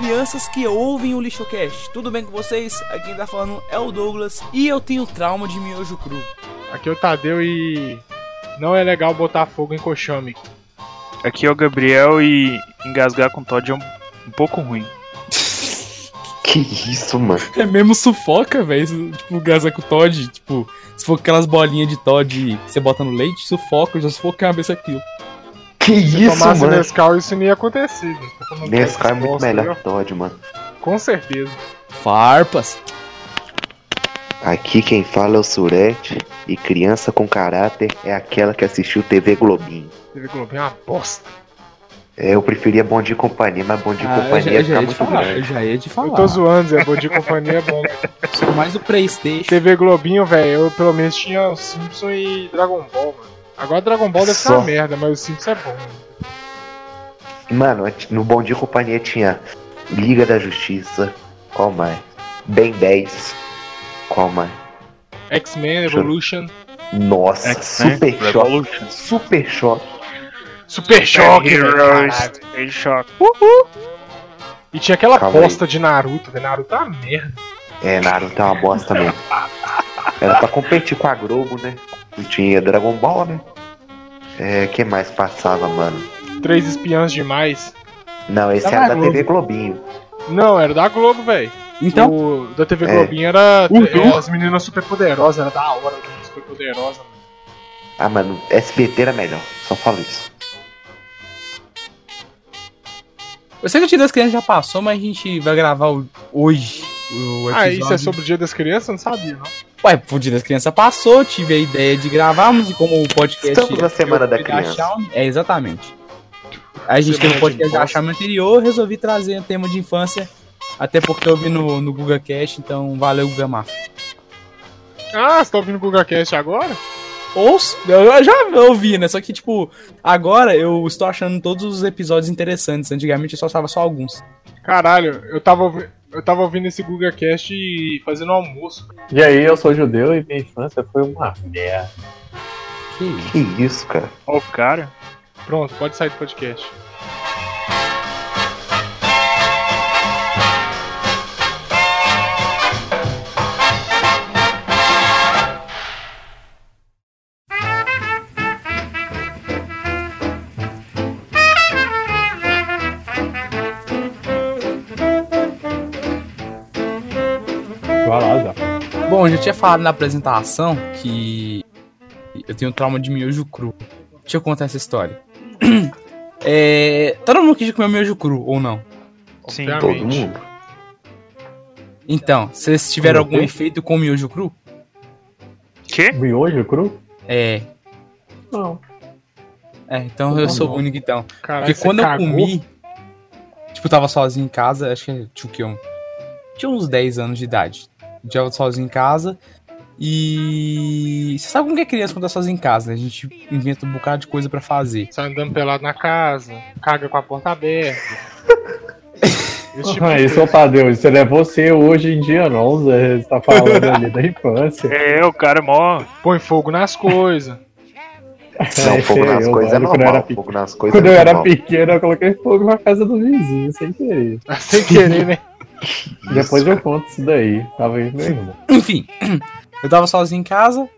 crianças que ouvem o Lixocast. Tudo bem com vocês? Aqui quem tá falando é o Douglas e eu tenho trauma de miojo cru. Aqui é o Tadeu e não é legal botar fogo em amigo. Aqui é o Gabriel e engasgar com Todd é um, um pouco ruim. Que isso, mano? É mesmo sufoca, velho. Tipo, engasgar com Todd. Tipo, se for aquelas bolinhas de Todd que você bota no leite, sufoca, eu já sufoquei a cabeça aquilo. Que Se isso, tomasse mano? Nescau, isso não ia acontecer. Nescau é muito melhor que Todd, mano. Com certeza. Farpas. Aqui quem fala é o Surete e criança com caráter é aquela que assistiu TV Globinho. TV Globinho é uma bosta. É, eu preferia Bom Dia Companhia, mas Bom Dia Ah, eu já, Companhia eu ia já ia muito falar. Eu grande. já ia de falar. Eu tô zoando, Zé. Bom dia e companhia é bom. Sou mais do Playstation. TV Globinho, velho, eu pelo menos tinha o Simpson e Dragon Ball, mano. Agora Dragon Ball deve ser uma merda, mas o Simpson é bom. Mano. Mano, no Bom Dia Companhia tinha Liga da Justiça, qual mais? Ben 10, qual mais? X-Men, Evolution, Nossa, X-Men, Super. Revolution. Super Choque. Super Choque, velho, Heroes. Super Choque. E tinha aquela Calma aí. bosta de Naruto, velho. Naruto é uma merda. É, Naruto é uma bosta mesmo. Era pra competir com a Globo, né? Não tinha Dragon Ball, né? É, que mais passava, mano? Três espiãs demais. Não, esse era na da Globo. TV Globinho. Não, era da Globo, velho. Então, O da TV É. Globinho era é, as meninas super poderosas, era da hora, as super poderosas, mano. Ah, mano, SBT era melhor. Só falo isso. eu sei que o Dia das Crianças já passou, mas a gente vai gravar o- hoje o episódio. Ah, isso é sobre o Dia das Crianças? Eu não sabia, não. Ué, o Dia das Crianças passou, tive a ideia de gravarmos e como o podcast... Estamos na Semana da Criança. Xiaomi- É, exatamente. A gente teve Semana um podcast de da. Xiaomi anterior, resolvi trazer o tema de infância, até porque eu vi no, no Google Cast, então valeu, Guga Mafra. Ah, você tá ouvindo o GugaCast agora? Ouço, eu já ouvi, né? Só que, tipo, agora eu estou achando todos os episódios interessantes. Antigamente eu só estava só alguns. Caralho, eu tava, ouvi- eu tava ouvindo esse GugaCast e fazendo almoço. E aí, eu sou judeu e minha infância foi uma merda. Que isso? Que isso, cara? Ó o cara. Pronto, pode sair do podcast. Vai lá, Zé. Bom, eu já tinha falado na apresentação que eu tenho trauma de miojo cru. Deixa eu contar essa história. É, todo mundo aqui já comeu miojo cru, ou não? Sim. Todo mundo. Então, vocês tiveram algum assim? efeito com miojo cru? Que? Miojo cru? É. Não. É, então eu Tá sou bom. o único então. Caralho, Porque quando eu cagou? comi, tipo, eu tava sozinho em casa, acho que tinha tinha uns 10 anos de idade. Eu tava sozinho em casa. E. Você sabe como que é criança quando tá sozinho em casa, né? A gente inventa um bocado de coisa pra fazer. Sai andando pelado na casa, caga com a porta aberta. Tipo Ah, isso, ô Tadeu, isso não é você hoje em dia, não, Zé. Você tá falando ali da infância. É, o cara é mó. Põe fogo nas coisas. Não, fogo nas Eu, coisas é quando normal. Fogo nas coisas Quando é eu era pequeno, eu coloquei fogo na casa do vizinho, sem querer. Sem querer, né? Depois eu conto isso daí. Tava aí meu irmão. Enfim, eu tava sozinho em casa.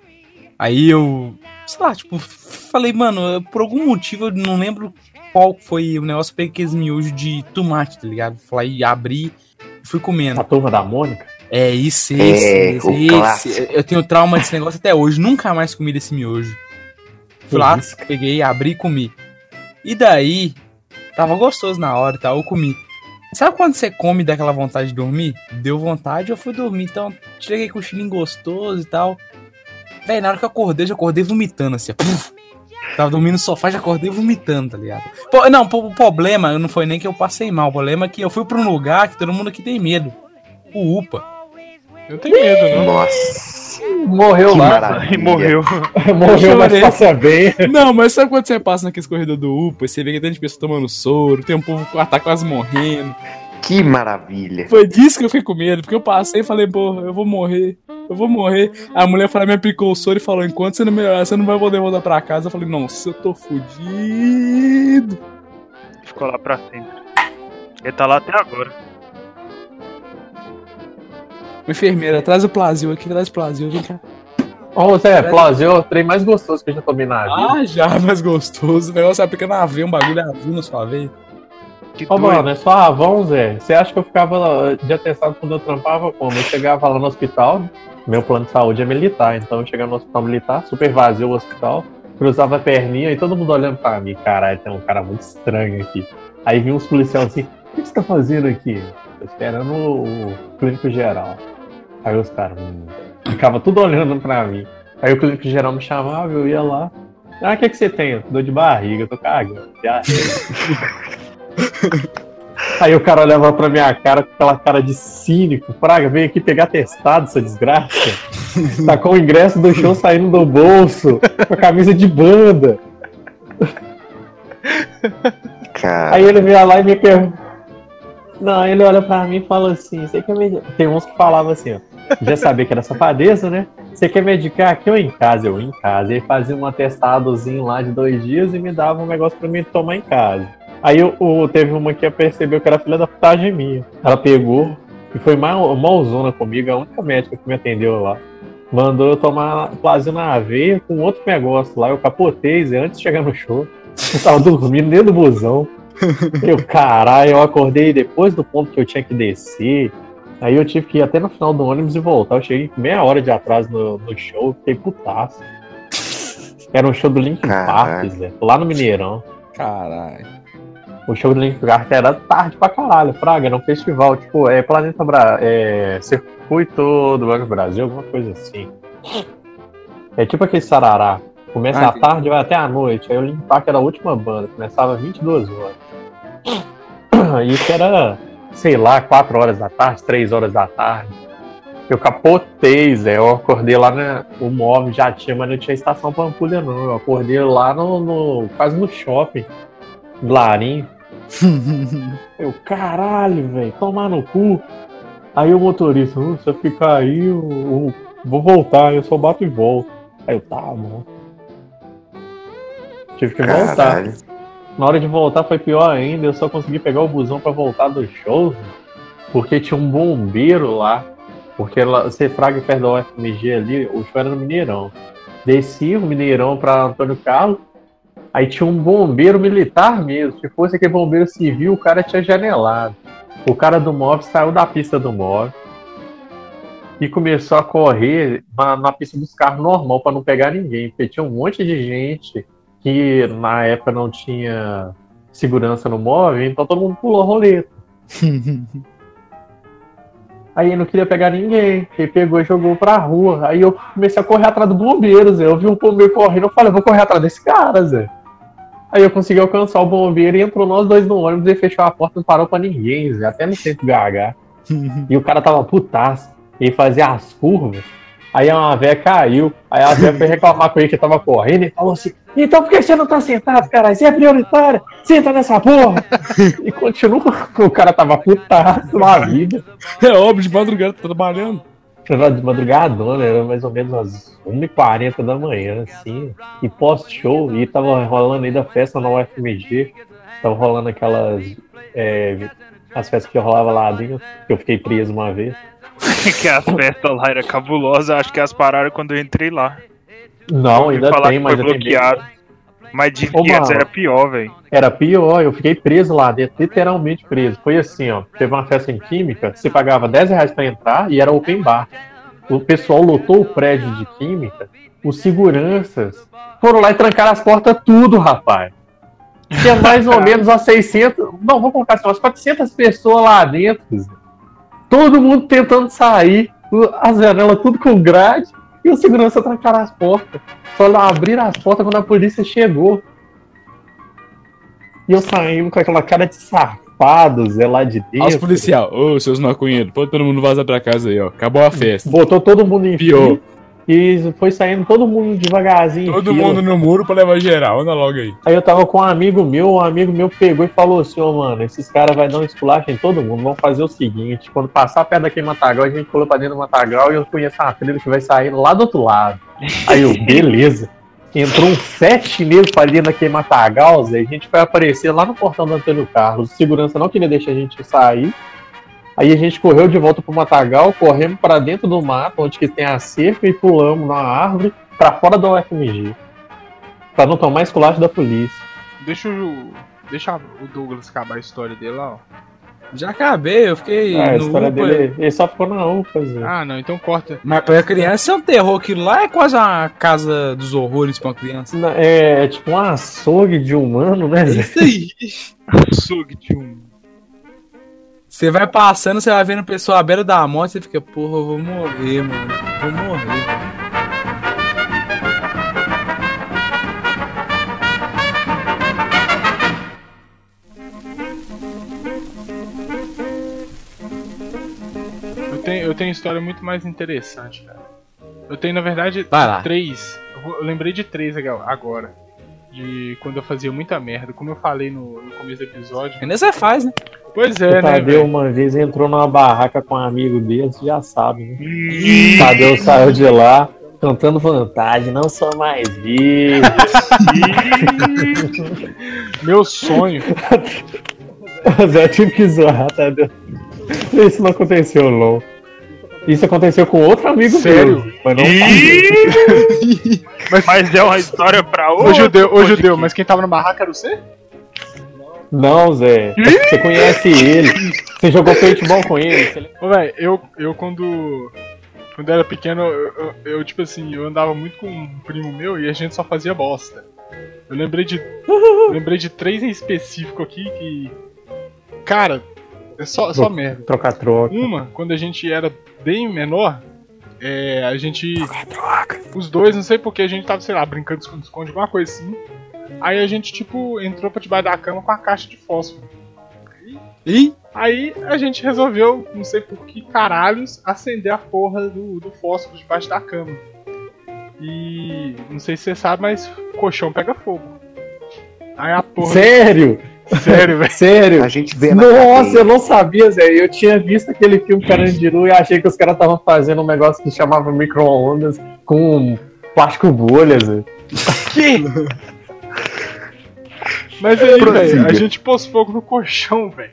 Aí eu, sei lá, tipo, falei, mano, por algum motivo eu não lembro qual foi o negócio. Eu peguei aqueles miojos de tomate, tá ligado? Falei, abri e fui comendo. A turma da Mônica? É isso, É, esse, esse, o esse. clássico. Eu tenho trauma desse negócio até hoje. Nunca mais comi desse miojo. Fui lá, peguei, abri e comi. E daí, tava gostoso na hora e tal, eu comi. Sabe quando você come e dá aquela vontade de dormir? Deu vontade, eu fui dormir. Então, tirei aquele cochilinho gostoso e tal. Véi, na hora que eu acordei, eu já acordei vomitando assim. ó. Puf. Tava dormindo no sofá, já acordei vomitando, tá ligado? Pô, não, o problema não foi nem que eu passei mal. O problema é que eu fui pra um lugar que todo mundo aqui tem medo. O UPA. Eu tenho medo, não. Nossa, Morreu que lá. maravilha. E morreu. Morreu, mas passa bem. Não, mas sabe quando você passa naqueles corredores do UPA e você vê que tem gente pessoa tomando soro, tem um povo que tá quase morrendo. Que maravilha. Foi disso que eu fiquei com medo, porque eu passei e falei, pô, eu vou morrer, eu vou morrer. A mulher falou, me aplicou o soro e falou, enquanto você não melhorar, você não vai poder voltar pra casa. Eu falei, nossa, eu tô fudido. Ficou lá pra sempre. Ele tá lá até agora. Uma enfermeira, traz o Plasil aqui, traz o Plasil, vem cá. Ô, Zé, Plausio é o trem mais gostoso que eu já tomei na vida. Ah, já, mais gostoso. O negócio aplica na veia, um bagulho azul na sua veia. Que Ô, mano, é só Avon, Zé. Você acha que eu ficava de atestado quando eu trampava como? Eu chegava lá no hospital, meu plano de saúde é militar, então eu chegava no hospital militar, super vazio o hospital, cruzava a perninha e todo mundo olhando pra mim. Caralho, tem um cara muito estranho aqui. Aí vinha uns policiais assim, o que você tá fazendo aqui? Tô esperando o clínico geral. Aí os caras, hum, ficava tudo olhando pra mim. Aí o clínico geral me chamava, eu ia lá. Ah, o que, que você tem? Dor de barriga, eu tô cagando. diarreia." Aí o cara olhava pra minha cara com aquela cara de cínico. Praga, veio aqui pegar testado, essa desgraça. Tá com o ingresso do show saindo do bolso, com a camisa de banda. Cara, Aí ele veio lá e me pergunta. Não, ele olha pra mim e fala assim: você quer medicar? Tem uns que falavam assim, ó. Já sabia que era safadeza, né? Você quer medicar aqui ou em casa? Eu em casa. E fazia um atestadozinho lá de dois dias e me dava um negócio pra mim tomar em casa. Aí o, o- teve uma que percebeu que era filha da putagem minha. Ela pegou e foi mal, malzona comigo, a única médica que me atendeu lá. Mandou eu tomar plasio na aveia com outro negócio lá. Eu capotei antes de chegar no show. Eu tava dormindo dentro do busão. Eu, caralho, eu acordei depois do ponto que eu tinha que descer. Aí eu tive que ir até no final do ônibus e voltar. Eu cheguei meia hora de atraso no, no show, fiquei putaço. Era um show do Linkin Park. Zé, lá no Mineirão. Caralho. O show do Linkin Park era tarde pra caralho, Praga, era um festival, tipo, é Planeta Bra é, Circuito do Banco do Brasil, alguma coisa assim. É tipo aquele sarará. Começa Ah, à tarde e vai até à noite. Aí o Linkin Park era a última banda, começava 22 horas. Isso era, sei lá, 4 horas da tarde, 3 horas da tarde. Eu capotei, Zé. Eu acordei lá na. O móvel já tinha, mas não tinha estação Pampulha, não. Eu acordei lá no, no- quase no shopping. Larim. Eu, caralho, velho, tomar no cu. Aí o motorista, "Hum, se eu ficar aí, eu, eu vou voltar, eu só bato e volto. Aí eu, tá bom. Tive que voltar. Na hora de voltar foi pior ainda, eu só consegui pegar o busão pra voltar do show, porque tinha um bombeiro lá. Porque lá, você fraga perto da UFMG ali, o show era no Mineirão. Desci o Mineirão pra Antônio Carlos, aí tinha um bombeiro militar mesmo. Se fosse aquele bombeiro civil, o cara tinha janelado. O cara do móvel saiu da pista do móvel e começou a correr na, na pista dos carros normal pra não pegar ninguém, porque tinha um monte de gente que na época não tinha segurança no móvel, então todo mundo pulou a roleta. Aí eu não queria pegar ninguém. Ele pegou e jogou pra rua. Aí eu comecei a correr atrás do bombeiro, Zé. Eu vi um bombeiro correndo, eu falei, eu vou correr atrás desse cara, Zé. Aí eu consegui alcançar o bombeiro e entrou nós dois no ônibus e fechou a porta, não parou pra ninguém, Zé. Até no centro BH. E o cara tava putaço. Ele fazia as curvas. Aí uma véia caiu. Aí a véia foi reclamar com ele que tava correndo e falou assim: Então por que você não tá sentado, caralho? Você é prioritário? Senta nessa porra! e continua. O cara tava putaço na vida. É óbvio, de madrugada tá trabalhando. Era de madrugadona, era mais ou menos às 1h40 da manhã, assim. E pós-show, e tava rolando ainda festa na UFMG. Tava rolando aquelas. é, as festas que rolava lá dentro, que eu fiquei preso uma vez. que as festas lá eram cabulosas, acho que elas pararam quando eu entrei lá. Não, ainda falar tem, que mas foi bloqueado. Mas de Ô, antes era pior, velho. Era pior, eu fiquei preso lá literalmente preso. Foi assim, ó. Teve uma festa em química, você pagava 10 reais pra entrar e era open bar. O pessoal lotou o prédio de química, os seguranças foram lá e trancaram as portas tudo, rapaz. Tinha mais ou menos umas 600, não, vou colocar assim, umas 400 pessoas lá dentro. Todo mundo tentando sair, o- as janelas tudo com grade e os segurança trancaram as portas. Só abriram as portas quando a polícia chegou. E eu saí com aquela cara de safado, Zé, lá de Olha os dentro. policial. Ô, seus maconheiros, pode todo mundo vazar pra casa aí, ó. Acabou a festa. Botou todo mundo em Pior. fila E foi saindo todo mundo devagarzinho. Todo fila. mundo no muro pra levar geral. Anda logo aí. Aí eu tava com um amigo meu, um amigo meu pegou e falou assim, ô mano, esses caras vai dar um esculacho em todo mundo, vamos fazer o seguinte, quando passar perto daquele matagal, a gente pula pra dentro do matagal e eu conheço uma trilha que vai sair lá do outro lado. Aí eu, beleza. Entrou um sete chineses pra dentro daquele matagal, Zé, e a gente foi aparecer lá no portão do Antônio Carlos. O segurança não queria deixar a gente sair. Aí a gente correu de volta pro matagal, corremos para dentro do mato, onde que tem a cerca, e pulamos na árvore para fora da UFMG. Pra não tomar esculacho da polícia. Deixa o. Deixa o Douglas acabar a história dele lá, ó. Já acabei, eu fiquei. É, a no história UPA. dele, ele só ficou na UPA, Zé. Ah, não, então corta. Mas pra criança é um terror. Aquilo lá é quase uma casa dos horrores pra uma criança. É, é tipo um açougue de humano, né, Zé? isso aí. Açougue de um. Você vai passando, você vai vendo pessoa à beira da morte, você fica, porra, eu vou morrer, mano. Vou morrer. Eu tenho, eu tenho história muito mais interessante, cara. Eu tenho, na verdade, três. Eu, lembrei de três ag- agora. De quando eu fazia muita merda. Como eu falei no, no começo do episódio. Ainda você faz, né? Pois O é, né? Tadeu uma vez entrou numa barraca com um amigo dele, você já sabe, né? Ih, Tadeu saiu de lá cantando vantagem, não sou mais virgem. Meu sonho. Zé tive que zoar, Tadeu. Isso não aconteceu, não. Isso aconteceu com outro amigo Sério? meu. Mas não! Mas é uma história pra Ô outro. judeu, ô judeu, mas quem tava na barraca era você? Não, Zé. Você conhece ele. Você jogou paintball com ele. você- Ô, velho, eu, eu quando. Quando eu era pequeno, eu, eu- eu, tipo assim, eu andava muito com um primo meu e a gente só fazia bosta. Eu lembrei de. eu lembrei de três em específico aqui que. Cara, é só, só merda. Troca-troca. Uma, quando a gente era bem menor, é, a gente. Os dois, não sei porque, a gente tava, sei lá, brincando de esconde-esconde, alguma coisa assim. Aí a gente, tipo, entrou pra debaixo da cama com a caixa de fósforo. Ih, Aí a gente resolveu, não sei por que caralhos, acender a porra do, do fósforo debaixo da cama. E não sei se você sabe, mas colchão pega fogo. Aí a porra. Sério? Sério, velho. Sério? A gente vê na Nossa, cadeia. eu não sabia, Zé. Eu tinha visto aquele filme Carandiru e achei que os caras estavam fazendo um negócio que chamava micro-ondas com plástico bolha, Zé. Que? Mas aí, velho, a gente pôs fogo no colchão, velho.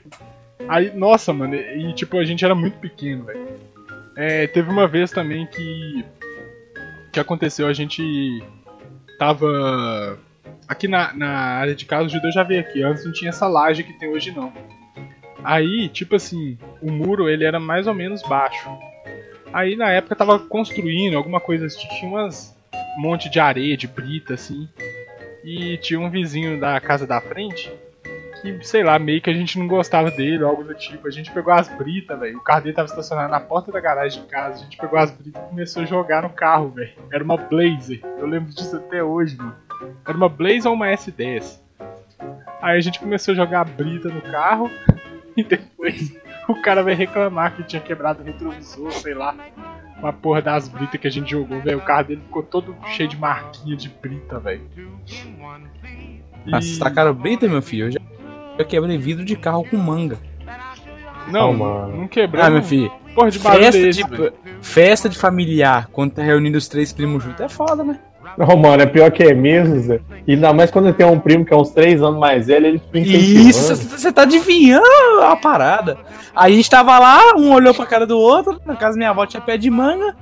Aí, nossa, mano, e tipo, a gente era muito pequeno, velho. É, teve uma vez também que. que aconteceu, a gente tava. Aqui na, na área de casa, o judeu já veio aqui, antes não tinha essa laje que tem hoje não. Aí, tipo assim, o muro ele era mais ou menos baixo. Aí na época tava construindo alguma coisa assim, tinha umas um monte de areia, de brita assim. E tinha um vizinho da casa da frente que, sei lá, meio que a gente não gostava dele, algo do tipo. A gente pegou as britas, velho. O carro dele tava estacionado na porta da garagem de casa. A gente pegou as britas e começou a jogar no carro, velho. Era uma Blazer. Eu lembro disso até hoje, mano. Era uma Blazer ou uma S10. Aí a gente começou a jogar a brita no carro e depois o cara veio reclamar que tinha quebrado o retrovisor, sei lá. Uma porra das britas que a gente jogou, velho. O carro dele ficou todo cheio de marquinha de brita, velho. E- tacaram brita, meu filho. Eu já, eu quebrei vidro de carro com manga. Não, Oh, mano. não quebrou. Ah, meu filho. Porra de barulho Festa é esse, de, velho? festa de familiar, quando tá reunindo os três primos juntos, é foda, né? Não, mano, é pior que é mesmo, Zé. E ainda mais quando tem um primo que é uns três anos mais velho, ele fica Isso, você tá adivinhando a parada. Aí a gente tava lá, um olhou pra cara do outro, na casa minha avó tinha pé de manga.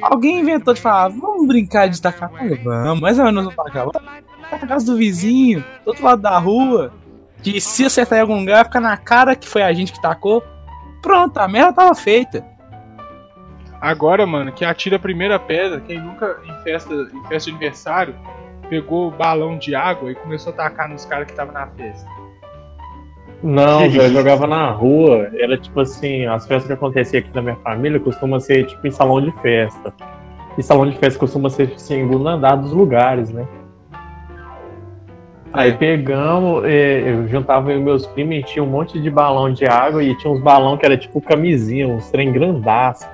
Alguém inventou de falar, vamos brincar de tacar manga? Vamos, mas nós vamos tacar. Vamos tacar na casa do vizinho, do outro lado da rua. Que se acertar em algum lugar, fica na cara que foi a gente que tacou. Pronto, a merda tava feita. Agora, mano, que atira a primeira pedra, quem nunca em festa, em festa de aniversário pegou o balão de água e começou a tacar nos caras que estavam na festa. Não, eu jogava na rua. Era tipo assim, as festas que aconteciam aqui na minha família costumam ser tipo em salão de festa. E salão de festa costuma ser assim, em segundo andar dos lugares, né? Aí pegamos, eu juntava eu meus primos e tinha um monte de balão de água e tinha uns balão que era tipo camisinha, uns trem grandaço.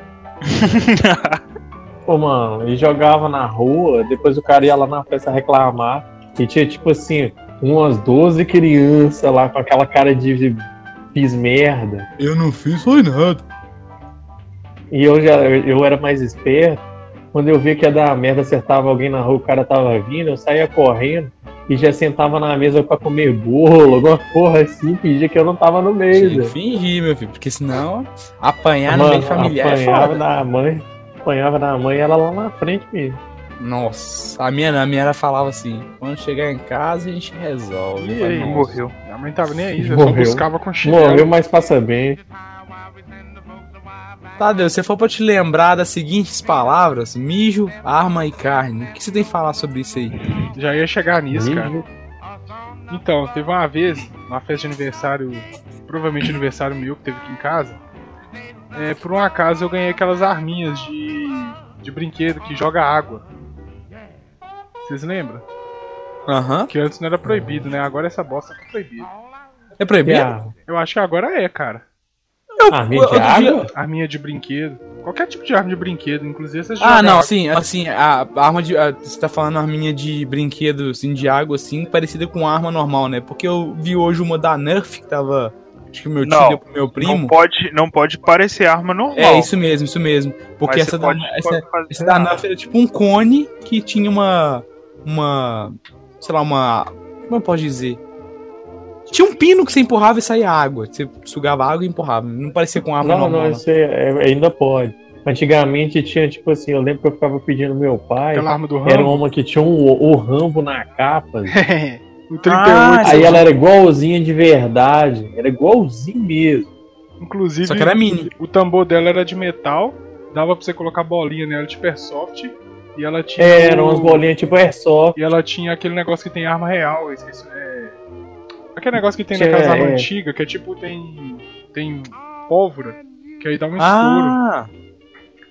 Pô, mano, e jogava na rua, depois o cara ia lá na festa reclamar e tinha tipo assim, umas 12 crianças lá com aquela cara de fiz merda. Eu não fiz foi nada. E eu já eu era mais esperto. Quando eu via que ia dar merda, acertava alguém na rua, o cara tava vindo, eu saía correndo e já sentava na mesa pra comer bolo, alguma porra assim, fingia que eu não tava no meio. Tinha fingir, meu filho, porque senão apanhar no Mano, meio familiar é apanhava foda. da mãe, apanhava da mãe ela lá na frente mesmo. Nossa, a minha, a minha ela falava assim: quando chegar em casa a gente resolve. E aí. Morreu. Minha mãe tava nem aí, já só Morreu. buscava com chinelo. Morreu, mas passa bem. Tadeu, se for pra te lembrar das seguintes palavras: mijo, arma e carne. O que você tem que falar sobre isso aí? Já ia chegar nisso, cara. Mijo. Então, teve uma vez, numa festa de aniversário, provavelmente aniversário meu que teve aqui em casa. É, por um acaso eu ganhei aquelas arminhas de, de brinquedo que joga água. Vocês lembram? Aham. Que antes não era proibido, né? Agora essa bosta tá proibida. É proibido? Ah, Eu acho que agora é, cara. Arminha de água? Arminha de brinquedo. Qualquer tipo de arma de brinquedo, inclusive essas de Ah, não, água. assim, assim, a a arma de. a- você tá falando arminha de brinquedo, assim, de água, assim, parecida com arma normal, né? Porque eu vi hoje uma da Nerf que tava. Acho que o meu tio Não, deu pro meu Não primo. pode, não pode parecer arma normal. É, isso mesmo, isso mesmo. Porque mas essa da, pode, essa, pode esse da. Nerf era tipo um cone que tinha uma. Uma. Sei lá, uma. Como eu posso dizer? Tinha um pino que você empurrava e saía água. Você sugava água e empurrava. Não parecia com arma Não, normal. não, não. isso é- é- ainda pode. Antigamente tinha, tipo assim, eu lembro que eu ficava pedindo meu pai. Aquela arma do Era Rambo. uma que tinha um, o Rambo na capa. O 38, Ah, Aí ela era igualzinha de verdade. Era igualzinho mesmo. inclusive, Só que era mini. o tambor dela era de metal. Dava pra você colocar bolinha nela de Supersoft. E ela tinha. É, eram o- umas bolinhas tipo airsoft. E ela tinha aquele negócio que tem arma real, eu esqueci. É... Aquele negócio que tem Tinha, naquelas armas é. antigas, que é tipo, tem. tem pólvora, que aí dá um escuro. Ah!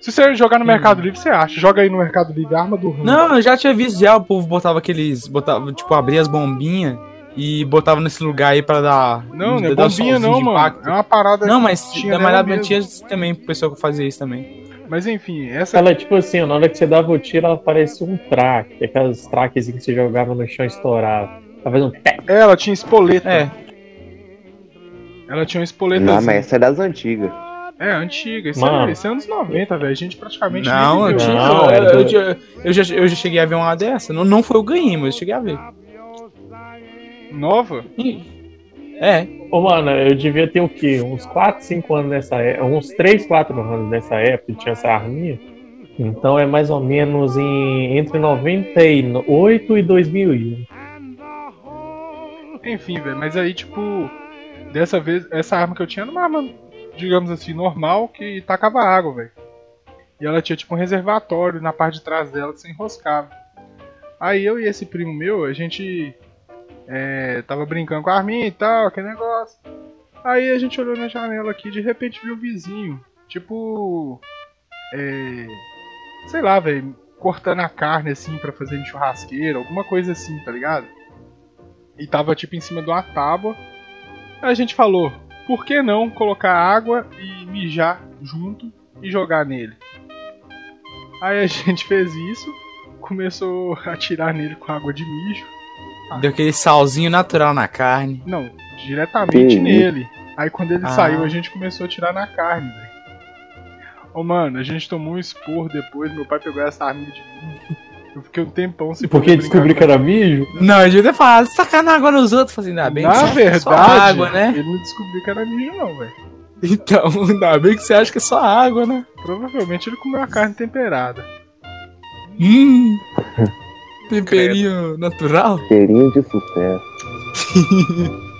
Se você jogar no Hum. Mercado Livre, você acha. Joga aí no Mercado Livre, arma do Rambo. Não, eu já tinha visto já, o povo botava aqueles. Botava, tipo, abria as bombinhas e botava nesse lugar aí pra dar. Não, não é dar bombinha não, mano. impacto. É uma parada Não, mas tinha mesmo. tinha também pessoa que fazia isso também. Mas enfim, essa. Ela, tipo assim, na hora que você dava o tiro, ela parecia um traque. Aquelas traques que você jogava no chão e estourava. Ela fazia um tec. É, ela tinha espoleta. É. Ela tinha uma espoleta. Não, mas essa é das antigas. É, antiga. Isso, Mano. é, isso é anos 90, velho. A gente praticamente Não, nem tinha, Não, eu, era eu, eu- eu já, eu já cheguei a ver uma dessa. Não, não foi eu ganhei, mas eu cheguei a ver. Nova? É. Ô, mano, eu devia ter o quê? Uns 4, 5 anos nessa época. Uns 3, 4 anos nessa época que tinha essa arminha. Então é mais ou menos em, entre 98 e 2001. Enfim, velho, mas aí, tipo, dessa vez, essa arma que eu tinha era uma arma, digamos assim, normal, que tacava água, velho. E ela tinha, tipo, um reservatório na parte de trás dela que você enroscava. Aí eu e esse primo meu, a gente é, tava brincando com a arminha e tal, aquele negócio. Aí a gente olhou na janela aqui de repente viu o vizinho, tipo, é, sei lá, velho, cortando a carne assim pra fazer churrasqueira, alguma coisa assim, tá ligado? E tava tipo em cima de uma tábua. Aí a gente falou, por que não colocar água e mijar junto e jogar nele? Aí a gente fez isso, começou a atirar nele com água de mijo. Deu aquele salzinho natural na carne. Não, diretamente nele. Aí quando ele Ah. saiu, a gente começou a tirar na carne, velho. Ô mano, a gente tomou um esporro depois, meu pai pegou essa arminha de mim. Eu fiquei um tempão sem Porque descobri que era mijo? Não, eu devia ter falado, sacanar água nos outros. Falei, ainda bem Na que verdade, só água, né? ele não descobriu que era mijo não, velho. Então, ainda bem que você acha que é só água, né? Provavelmente ele comeu a carne temperada. Hum. Temperinho natural. Cheirinho de sucesso.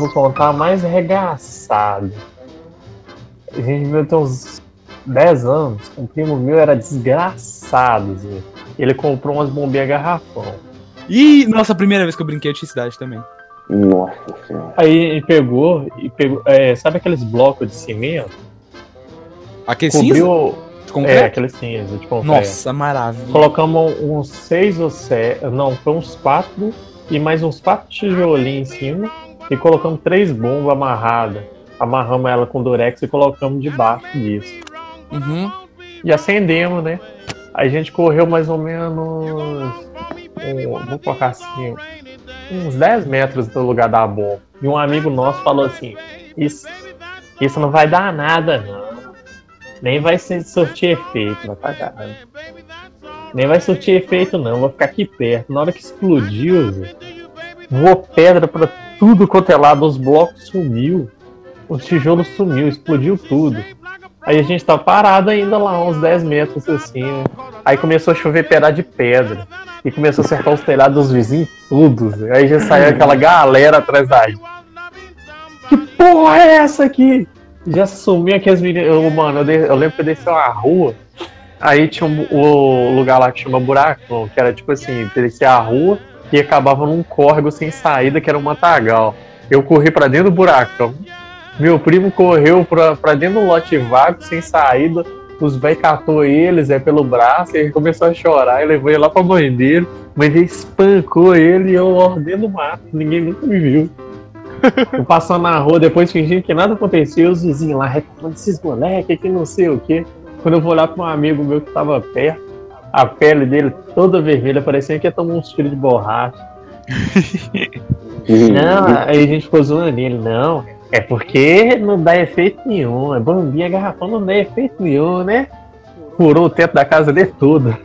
vou contar mais arregaçado. A gente devia ter uns 10 anos. Um primo meu era desgraçado, Zé. Ele comprou umas bombinhas garrafão. Ih, nossa, a primeira vez que eu brinquei eu tinha cidade também. Nossa senhora. Aí ele pegou e pegou. é, sabe aqueles blocos de cimento? Aquele cinza? Cobriu. De É, aqueles cinza de concreto. Nossa, maravilha. Colocamos uns seis ou sete. Não, foi uns quatro e mais uns quatro tijolinhos em cima. E colocamos três bombas amarradas. Amarramos ela com durex e colocamos debaixo disso. Uhum. E acendemos, né? Aí a gente correu mais ou menos. Um, vou colocar assim. uns 10 metros do lugar da bomba. E um amigo nosso falou assim: Isso, isso não vai dar nada, não. Nem vai surtir efeito, vai pagar. Nem vai surtir efeito, não. Vou ficar aqui perto. Na hora que explodiu, voou pedra pra tudo quanto é lado. Os blocos sumiu. O tijolo sumiu, explodiu tudo. Aí a gente tá parado ainda lá, uns 10 metros assim. né? Aí começou a chover pedaço de pedra. E começou a acertar os telhados dos vizinhos, tudo. Aí já saiu aquela galera atrás da gente. Que porra é essa aqui? Já sumiu aqui as meninas. Eu, mano, eu, de- eu lembro que eu desci uma rua. Aí tinha um, o lugar lá que chama Buracão, que era tipo assim, descia a rua e acabava num córrego sem saída, que era um matagal. Eu corri pra dentro do buracão. Meu primo correu pra dentro do lote vago, sem saída. Os velhos catou ele, Zé, pelo braço, e ele começou a chorar e levou ele lá pra mãe dele. Mãe dele espancou ele e eu ó, dentro do mato. Ninguém nunca me viu. Eu passando na rua, depois fingindo que nada aconteceu, os vizinhos lá reclamando desses moleques, que não sei o quê. Quando eu vou olhar pra um amigo meu que tava perto, a pele dele toda vermelha, parecia que ia tomar uns tiros de borracha. Não, aí a gente ficou zoando ele, não. É porque não dá efeito nenhum. É bombinha garrafão não dá efeito nenhum, né? Furou o teto da casa dele tudo.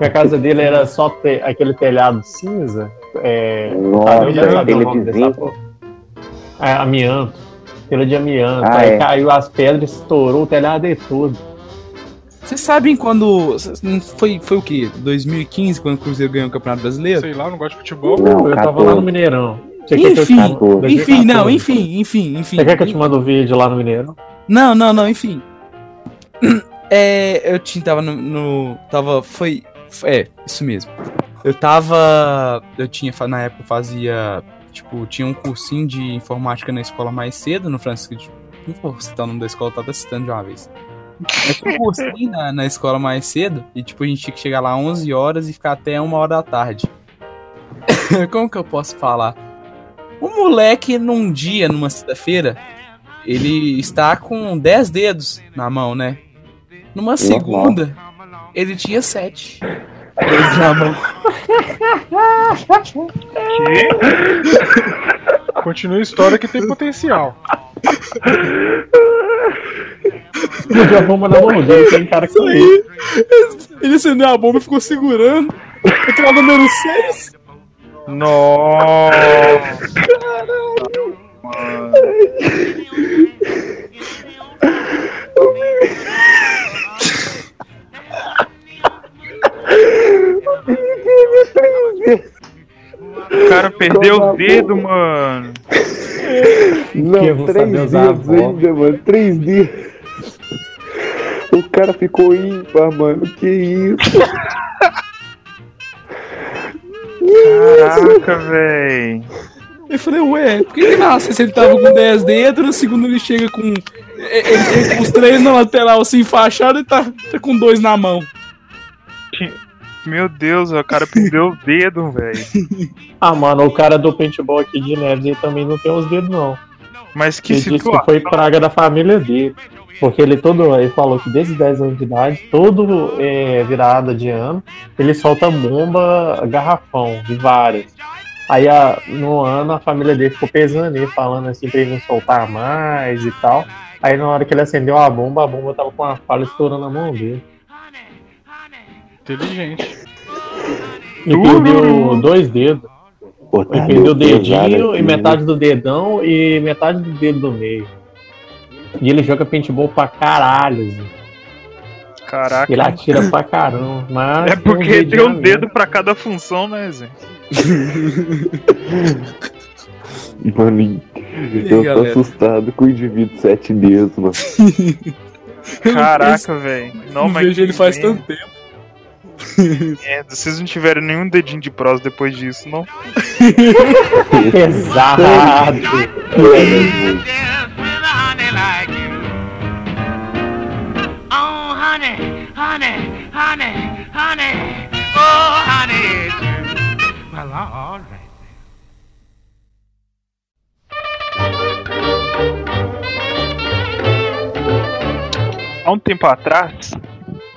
A casa dele era só te- aquele telhado cinza. É, Nossa, dessa vizinho. porra. É, amianto. Telha de amianto. Ah, aí é. caiu as pedras, estourou o telhado dele todo. Vocês sabem quando. Foi, foi o quê? 2015, quando o Cruzeiro ganhou o Campeonato Brasileiro? Sei lá, não gosto de futebol. Não, eu tava 14. lá no Mineirão. Você quer que eu te Enfim, enfim, não, 2014. enfim, enfim, enfim. Você quer que eu te mande o vídeo lá no Mineirão? Não, não, não, enfim. É, eu tinha, tava no, no- Tava. Foi. É, isso mesmo. Eu tava. Eu tinha. Na época eu fazia. Tipo, tinha um cursinho de informática na escola mais cedo, no Francisco de. Não vou citar o nome da escola, eu tava citando de uma vez. Eu tinha um cursinho na, na escola mais cedo, e tipo, a gente tinha que chegar lá 11 horas e ficar até uma hora da tarde. Como que eu posso falar? O moleque, num dia, numa sexta-feira, ele está com 10 dedos na mão, né? Numa segunda, ele tinha 7 dedos na mão. Continua a história que tem potencial. Explodiu a bomba na mão dele, tem cara que aí. Ele acendeu a bomba e ficou segurando. Aquela número 6. Nossa. O cara perdeu o dedo, mano. Não, três dias ainda, mano. Três dias. O cara ficou ímpar, mano. Que isso? Caraca, véi. Eu falei, ué, por que, que na sexta ele tava com 10 dedos, no segundo ele chega com. Ele chega com os três na lateral assim enfaixado e tá, tá com dois na mão. Meu Deus, o cara perdeu o dedo, velho. Ah, mano, o cara do paintball aqui de Neves ele também não tem os dedos, não. Mas que ele disse que situação. foi praga da família dele. Porque ele todo. Ele falou que desde 10 anos de idade, todo é, virada de ano, ele solta bomba garrafão, de várias. Aí a- no ano a família dele ficou pesando ele, falando assim pra ele não soltar mais e tal. Aí na hora que ele acendeu a bomba, a bomba tava com a fala estourando na mão dele. Inteligente. E perdeu dois dedos. Pô, Ele perdeu o dedinho e aqui, metade do dedão e metade do dedo do meio. E ele joga paintball pra caralho. Zé. Caraca. Ele atira pra caramba. Mas É tem um porque a um dedo pra cada função, né, Zé? Mano, eu tô galera? assustado com o indivíduo sete dedos, mano. Caraca, velho. Não mas vejo ele faz tanto tempo. merda. Vocês não tiveram nenhum dedinho de prosa depois disso, não? Pesado. Honey, honey, oh, honey. Well, all right. Há um tempo atrás,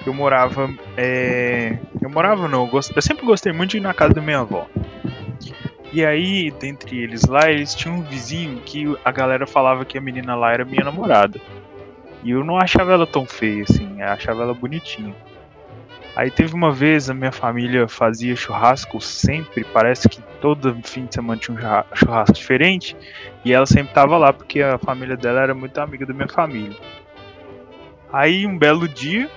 eu morava. é, Eu morava não, eu, gost- eu sempre gostei muito de ir na casa da minha avó. E aí, dentre eles lá, eles tinham um vizinho que a galera falava que a menina lá era minha namorada. E eu não achava ela tão feia assim, eu achava ela bonitinha. Aí teve uma vez a minha família fazia churrasco sempre, parece que todo fim de semana tinha um churra- churrasco diferente, e ela sempre tava lá porque a família dela era muito amiga da minha família. Aí um belo dia,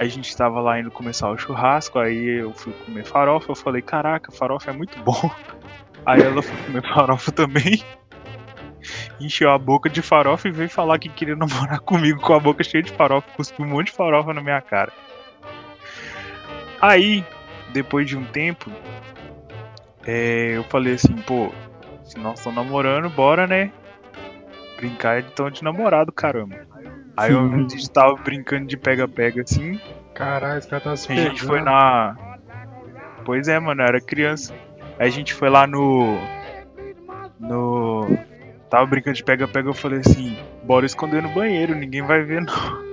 a gente estava lá indo começar o churrasco, aí eu fui comer farofa, eu falei, caraca, farofa é muito bom. Aí ela foi comer farofa também. Encheu a boca de farofa e veio falar que queria namorar comigo com a boca cheia de farofa, cuspiu um monte de farofa na minha cara. Aí, depois de um tempo, é, eu falei assim, pô, se nós estamos namorando, bora, né? Brincar então de namorado, caramba. Aí eu, a gente tava brincando de pega-pega assim, Caralho, esse cara tá se a gente foi na. Pois é, mano, eu era criança. Aí a gente foi lá no. No. Tava brincando de pega-pega, eu falei assim, bora esconder no banheiro, ninguém vai ver não.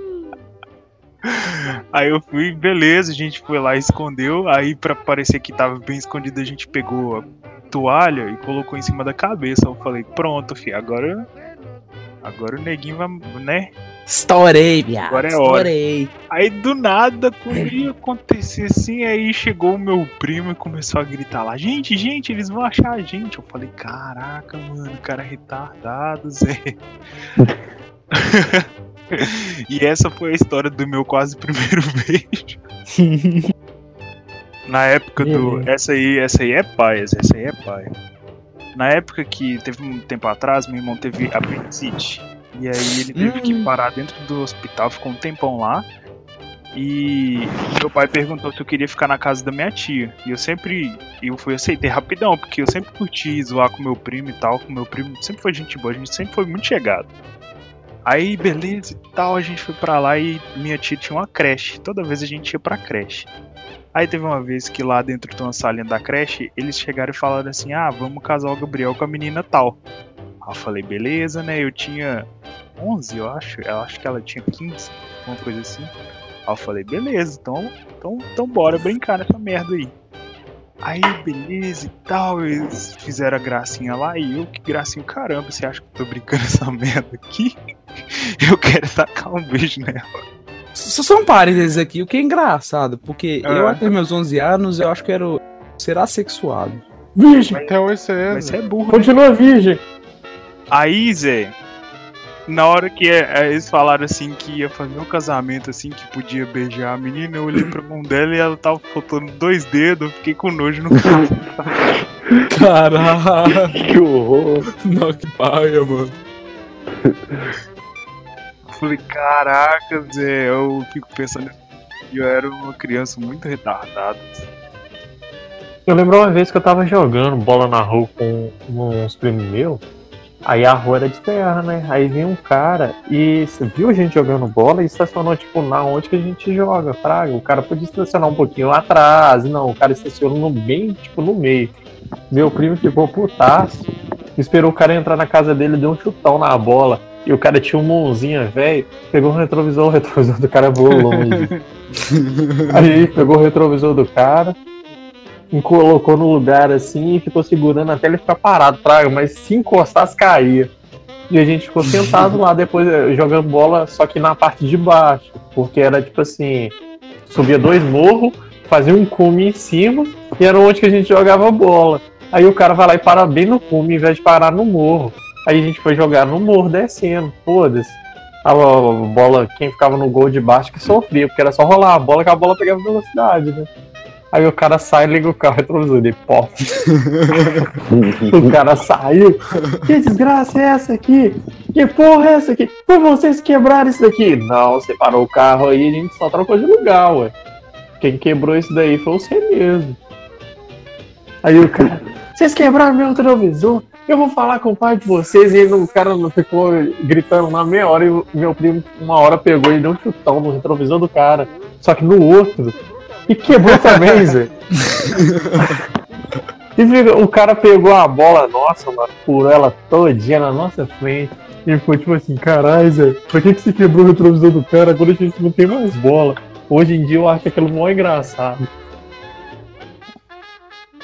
Aí eu fui, beleza, a gente foi lá e escondeu. Aí pra parecer que tava bem escondido, a gente pegou a toalha e colocou em cima da cabeça. Eu falei, pronto, filho, agora. Agora o neguinho vai, né? Estourei, viado. Agora é hora. Estourei. Aí do nada, ia acontecer assim, aí chegou o meu primo e começou a gritar lá: Gente, gente, eles vão achar a gente. Eu falei: Caraca, mano, cara retardado, Zé. e essa foi a história do meu quase primeiro beijo. Na época do. Essa aí, essa aí é paia, essa aí é paia. Na época que teve um tempo atrás, meu irmão teve apendicite. E aí ele teve que Hum. parar dentro do hospital, ficou um tempão lá. E meu pai perguntou se eu queria ficar na casa da minha tia. E eu sempre. Eu fui aceitei rapidão, porque eu sempre curti zoar com meu primo e tal. Com meu primo sempre foi gente boa, a gente sempre foi muito chegado. Aí, beleza e tal, a gente foi pra lá e minha tia tinha uma creche. Toda vez a gente ia pra creche. Aí teve uma vez que lá dentro de uma salinha da creche, eles chegaram e falaram assim: ah, vamos casar o Gabriel com a menina tal. Aí eu falei, beleza, né? Eu tinha 11, eu acho. Eu acho que ela tinha 15, uma coisa assim. Aí eu falei, beleza, então, então, então bora brincar nessa merda aí. Aí, beleza e tal, eles fizeram a gracinha lá e eu, que gracinha, caramba, você acha que eu tô brincando essa merda aqui? Eu quero tacar um beijo nela. Só um parênteses aqui, o que é engraçado, porque Ah. eu até meus 11 anos, eu acho que era ser assexuado. Virgem! Até hoje você é. Mas você é burro. Continua virgem! Aí, Zé, na hora que é, é, eles falaram assim que ia fazer um casamento assim, que podia beijar a menina, eu olhei pra mão dela e ela tava faltando dois dedos, eu fiquei com nojo no cara. Caralho, Que horror! não, que paia, mano. Eu falei, caraca, Zé, eu fico pensando que eu era uma criança muito retardada. Eu lembro uma vez que eu tava jogando bola na rua com uns primos meus. Aí a rua era de terra, né? Aí vinha um cara e viu a gente jogando bola e estacionou, tipo, na onde que a gente joga, fraga. O cara podia estacionar um pouquinho lá atrás. Não, o cara estacionou no bem, tipo, no meio. Meu primo ficou putaço. Esperou o cara entrar na casa dele, deu um chutão na bola. E o cara tinha um mãozinha, velho. Pegou o retrovisor, o retrovisor do cara voou longe. Aí pegou o retrovisor do cara, e colocou no lugar assim e ficou segurando até ele ficar parado, praga, mas se encostasse caía. E a gente ficou sentado lá depois eh, jogando bola, só que na parte de baixo, porque era tipo assim, subia dois morros, fazia um cume em cima e era onde que a gente jogava bola. Aí o cara vai lá e para bem no cume, em vez de parar no morro. Aí a gente foi jogar no morro descendo, foda-se. A bola, quem ficava no gol de baixo que sofria, porque era só rolar a bola que a bola pegava velocidade, né? Aí o cara sai, liga o carro, retrovisor de pó. o cara saiu. Que desgraça é essa aqui? Que porra é essa aqui? Foi vocês que quebraram isso daqui? Não, você parou o carro aí, a gente só trocou de lugar, ué. Quem quebrou isso daí foi você mesmo. Aí o cara, vocês quebraram meu retrovisor? Eu vou falar com o pai de vocês. E o cara ficou gritando lá meia hora. E meu primo, uma hora, pegou e deu um chutão no retrovisor do cara. Só que no outro. E quebrou também, Zé. E o cara pegou a bola nossa, mano, furou ela todinha na nossa frente. E ficou tipo assim, caralho, Zé, por que, que você quebrou o retrovisor do cara? Agora a gente não tem mais bola. Hoje em dia eu acho aquilo mó engraçado.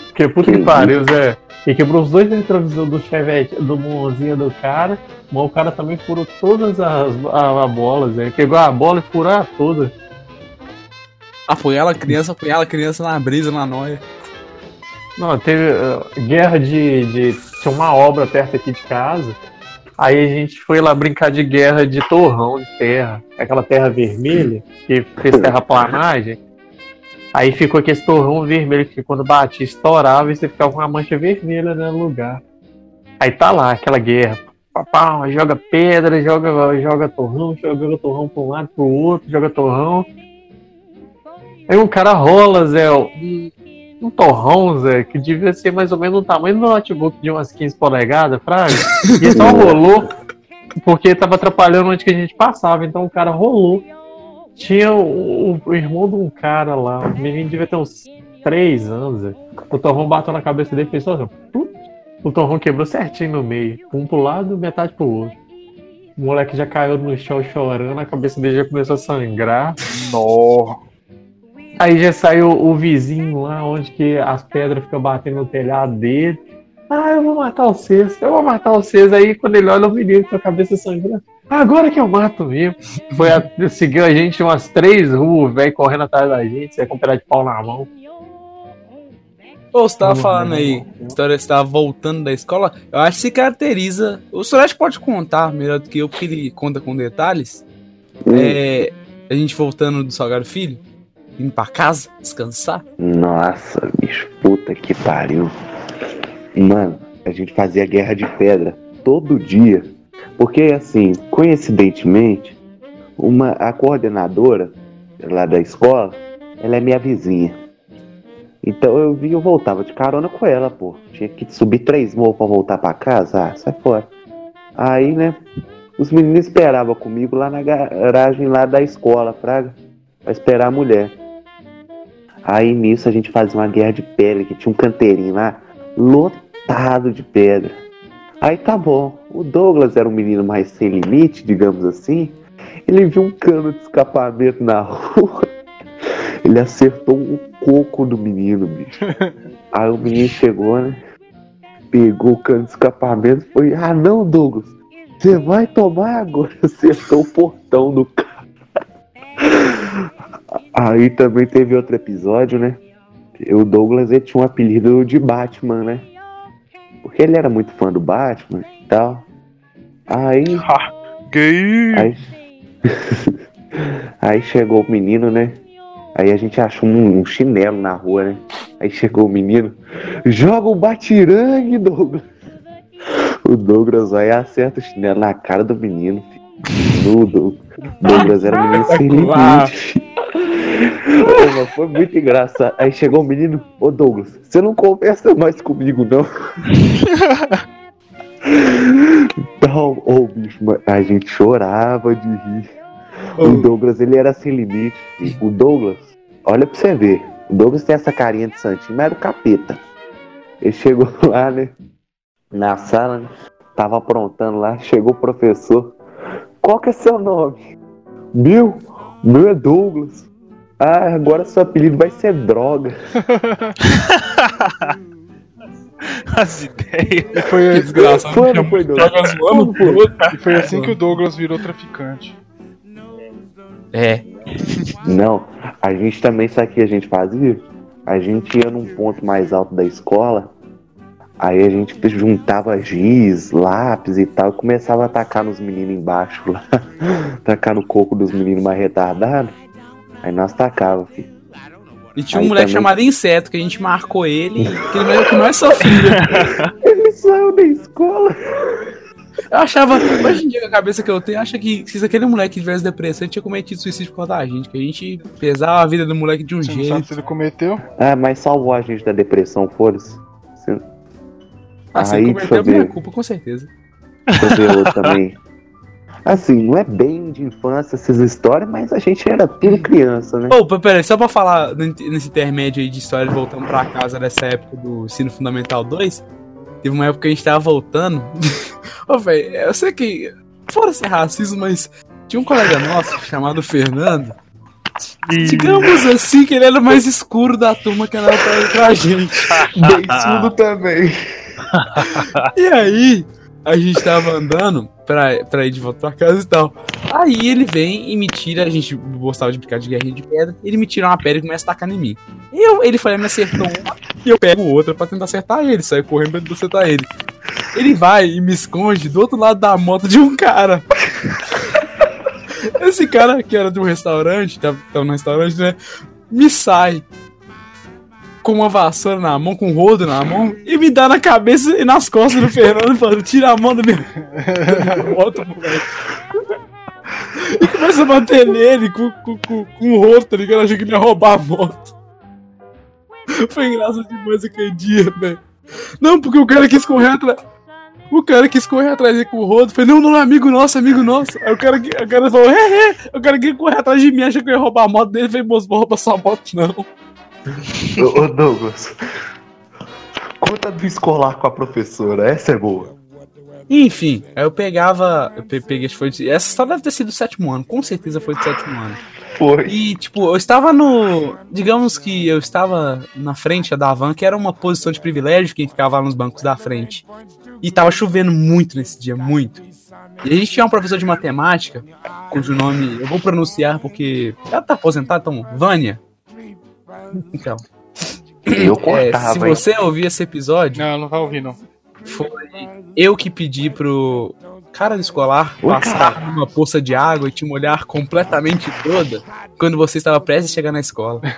Porque puta que pariu, Zé. E quebrou os dois retrovisores do Chevette, do Monzinha do cara. Mas o cara também furou todas as, a- as bolas, né? Pegou a bola e furou a toda. Apoiar a criança, apoiar a criança na brisa, na noia. Não, teve uh, guerra de, de. Tinha uma obra perto aqui de casa. Aí a gente foi lá brincar de guerra de torrão de terra. Aquela terra vermelha, que fez terraplanagem. Aí ficou aquele torrão vermelho que quando batia estourava e você ficava com uma mancha vermelha né, no lugar. Aí tá lá, aquela guerra. Papá, joga pedra, joga, joga torrão, joga torrão pra um lado, pro outro, joga torrão. Aí um cara rola, Zé, um, um torrão, Zé, que devia ser mais ou menos o tamanho do notebook de umas 15 polegadas, fraga. E só rolou porque tava atrapalhando onde que a gente passava, então o cara rolou. Tinha o, o- o irmão de um cara lá, o menino devia ter uns 3 anos, Zé. O torrão bateu na cabeça dele e fez só assim, o torrão quebrou certinho no meio, um pro lado e metade pro outro. O moleque já caiu no chão chorando, a cabeça dele já começou a sangrar. Nó. Aí já saiu o vizinho lá, onde que as pedras ficam batendo no telhado dele. Ah, eu vou matar o César, eu vou matar o César. Aí quando ele olha o menino com a cabeça sangrando, agora que eu mato mesmo. Foi a, seguiu a gente umas três ruas, velho, correndo atrás da gente, sem com um pedaço de pau na mão. Ô, você tava falando aí, história que você tava voltando da escola, eu acho que se caracteriza. O Sorete pode contar melhor do que eu, porque ele conta com detalhes. É. A gente voltando do Salgado Filho, indo pra casa, descansar. Nossa, bicho, puta que pariu. Mano, a gente fazia guerra de pedra todo dia. Porque, assim, coincidentemente, uma, a coordenadora lá da escola, ela é minha vizinha. Então eu vi, eu voltava de carona com ela, pô. Tinha que subir três morros pra voltar pra casa. Ah, sai fora. Aí, né, os meninos esperavam comigo lá na garagem lá da escola, praga. Pra esperar a mulher. Aí nisso a gente fazia uma guerra de pedra, que tinha um canteirinho lá, lotado de pedra. Aí tá bom, o Douglas era um menino mais sem limite, digamos assim. Ele viu um cano de escapamento na rua. Ele acertou o coco do menino, bicho. Aí o menino chegou, né? Pegou o cano de escapamento e foi: Ah, não, Douglas, você vai tomar agora. Acertou o portão do carro. Aí também teve outro episódio, né? O Douglas ele tinha um apelido de Batman, né? Porque ele era muito fã do Batman e tal. Aí. Gay. Aí, aí chegou o menino, né? Aí a gente achou um, um chinelo na rua, né? Aí chegou o menino, joga o batirangue, Douglas. O Douglas aí acerta o chinelo na cara do menino, filho. No Douglas. Era um menino sem limite. Ô, foi muito engraçado. Aí chegou o menino, ô Douglas, você não conversa mais comigo, não. Não, ô bicho, a gente chorava de rir. O Douglas, ele era sem limite. O Douglas, olha pra você ver. O Douglas tem essa carinha de santinho, mas era o capeta. Ele chegou lá, né? Na sala, né? Tava aprontando lá, chegou o professor. Qual que é seu nome? Meu? Meu é Douglas. Ah, agora seu apelido vai ser droga. As ideias. Foi, Que desgraça. Foi, não foi, Douglas? Outro. e foi assim que o Douglas virou traficante. É. Não, a gente também sabe o que a gente fazia? A gente ia num ponto mais alto da escola, aí a gente juntava giz, lápis e tal, e começava a atacar nos meninos embaixo lá, tacar no coco dos meninos mais retardados. Aí nós tacava, filho. E tinha um Aí moleque também- chamado Inseto, que a gente marcou ele, que ele que não é sua filha. Ele saiu da escola. Eu achava, hoje em dia, a cabeça que eu tenho, acha que se aquele moleque tivesse depressão, ele tinha cometido suicídio por causa da gente, que a gente pesava a vida do moleque de um Você não sabe se jeito. ele cometeu? Ah, mas salvou a gente da depressão, foda-se. Assim, Aí, eu a minha culpa, com certeza. Deixa eu ver também. Assim, não é bem de infância essas histórias, mas a gente era tudo criança, né? Ô, oh, peraí, só pra falar nesse intermédio aí de história, voltando pra casa dessa época do Ensino Fundamental 2, teve uma época que a gente tava voltando. Ô, velho, eu sei que, fora ser racismo, mas tinha um colega nosso chamado Fernando. Digamos assim que ele era o mais escuro da turma que andava pra, pra gente. Beiçudo também. E aí, a gente tava andando pra, pra ir de volta pra casa e tal. Aí ele vem e me tira, a gente gostava de brincar de guerrinha de pedra, ele me tira uma pedra e começa a tacar em mim. Eu, ele foi, me acertou uma, e eu pego outra pra tentar acertar ele, saio correndo pra tentar acertar ele. Ele vai e me esconde do outro lado da moto de um cara. Esse cara que era de um restaurante, tava, tava no restaurante, né? Me sai com uma vassoura na mão, com um rodo na mão, e me dá na cabeça e nas costas do Fernando, falando: tira a mão da minha, moto. E começa a bater nele com, com, com, com o rosto, tá ligado? Achei que ele ia roubar a moto. Foi engraçado demais aquele dia, velho. Não, porque o cara quis correr atrás. O cara quis correr atrás dele com o rodo. Falei, não, não, amigo nosso, amigo nosso. Aí o cara, o cara falou, é, é. O cara quis correr atrás de mim, achou que eu ia roubar a moto dele. Falei, moço, vou roubar sua moto, não. Ô, ô, Douglas. Conta do escolar com a professora, essa é boa. Enfim, aí eu pegava. Eu pe- peguei, foi. de- Essa só deve ter sido do sétimo ano, com certeza foi do sétimo ano. Foi. E, tipo, eu estava no. Digamos que eu estava na frente da van, que era uma posição de privilégio, quem ficava lá nos bancos da frente. E tava chovendo muito nesse dia, muito. E a gente tinha um professor de matemática, cujo nome eu vou pronunciar porque ela tá aposentada, então, Vânia. Então, Eu é, cortava, se hein? você ouvir esse episódio, Não, não vai ouvir, não. foi eu que pedi pro cara do escolar passar numa poça de água e te molhar completamente toda quando você estava prestes a chegar na escola.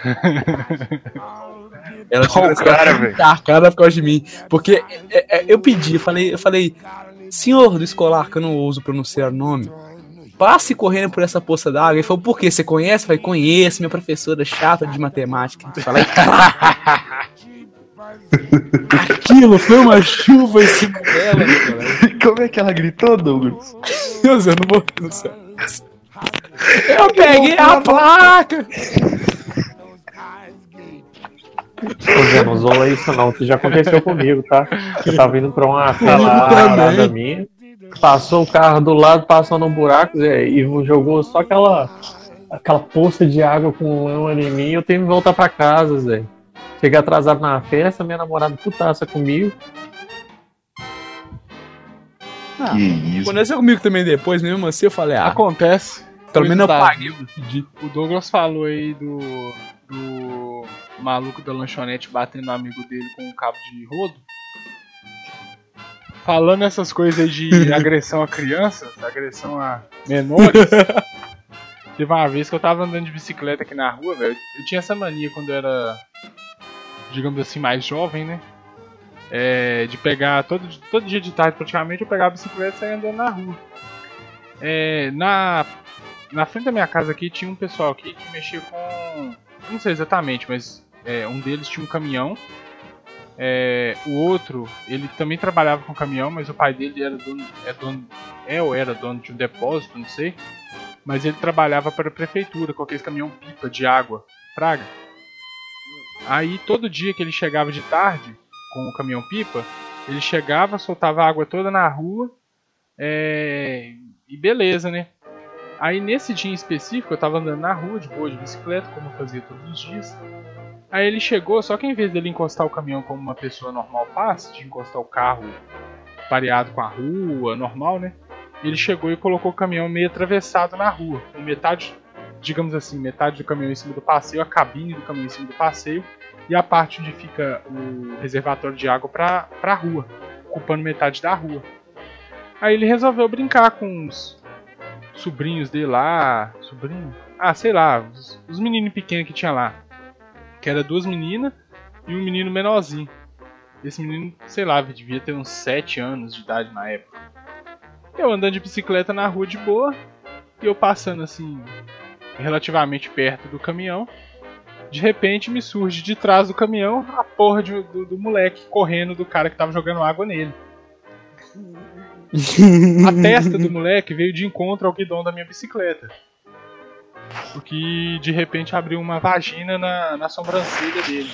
Ela chegou escola cara, velho. encharcada por causa de mim. Porque é, é, eu pedi, eu falei, eu falei, senhor do escolar, que eu não ouso pronunciar o nome, passe correndo por essa poça d'água. Ele falou, por quê? Você conhece? Eu falei, conheço, minha professora chata de matemática. Eu falei, Aquilo foi uma chuva em cima dela, meu colega. Como é que ela gritou, Douglas? Deus, eu não vou no céu. Eu peguei a placa! Ô, Zé, não zoa isso não, que já aconteceu comigo, tá? Eu tava indo pra uma também. calada minha, passou o carro do lado, passou num buraco Zé, e jogou só aquela, aquela poça de água com lama em mim eu tenho que voltar pra casa, Zé. Cheguei atrasado na festa, minha namorada putaça comigo. Ah, Que isso. Aconteceu comigo também depois, mesmo assim eu falei, ah, Acontece. pelo menos eu paguei o pedi. O Douglas falou aí do, do maluco da lanchonete batendo no amigo dele com um cabo de rodo. Falando essas coisas de agressão a crianças, agressão a menores. Teve uma vez que eu tava andando de bicicleta aqui na rua, velho. Eu tinha essa mania quando eu era, digamos assim, mais jovem, né? É, de pegar todo, todo dia de tarde praticamente eu pegava a bicicleta e saía andando na rua. É, na na frente da minha casa aqui tinha um pessoal aqui que mexia com. Não sei exatamente, mas é, um deles tinha um caminhão. É, o outro, ele também trabalhava com caminhão, mas o pai dele era dono, é dono. É ou era dono de um depósito, não sei. Mas ele trabalhava para a prefeitura com aqueles caminhão pipa de água, praga. Aí todo dia que ele chegava de tarde com o caminhão pipa, ele chegava, soltava água toda na rua. é, e beleza, né? Aí nesse dia em específico, eu tava andando na rua de boa de bicicleta, como eu fazia todos os dias. Aí ele chegou, só que em vez dele encostar o caminhão como uma pessoa normal faz, de encostar o carro pareado com a rua, normal, né? Ele chegou e colocou o caminhão meio atravessado na rua, metade, digamos assim, metade do caminhão em cima do passeio, a cabine do caminhão em cima do passeio e a parte onde fica o reservatório de água pra, pra rua, ocupando metade da rua. Aí ele resolveu brincar com os sobrinhos dele lá. Sobrinho? Ah, sei lá, os, os meninos pequenos que tinha lá. Que era duas meninas e um menino menorzinho. Esse menino, sei lá, devia ter uns 7 anos de idade na época. Eu andando de bicicleta na rua de boa, e eu passando assim, relativamente perto do caminhão. De repente me surge de trás do caminhão a porra de- do, do moleque correndo do cara que tava jogando água nele. A testa do moleque veio de encontro ao guidão da minha bicicleta. Porque de repente abriu uma vagina na, na sobrancelha dele.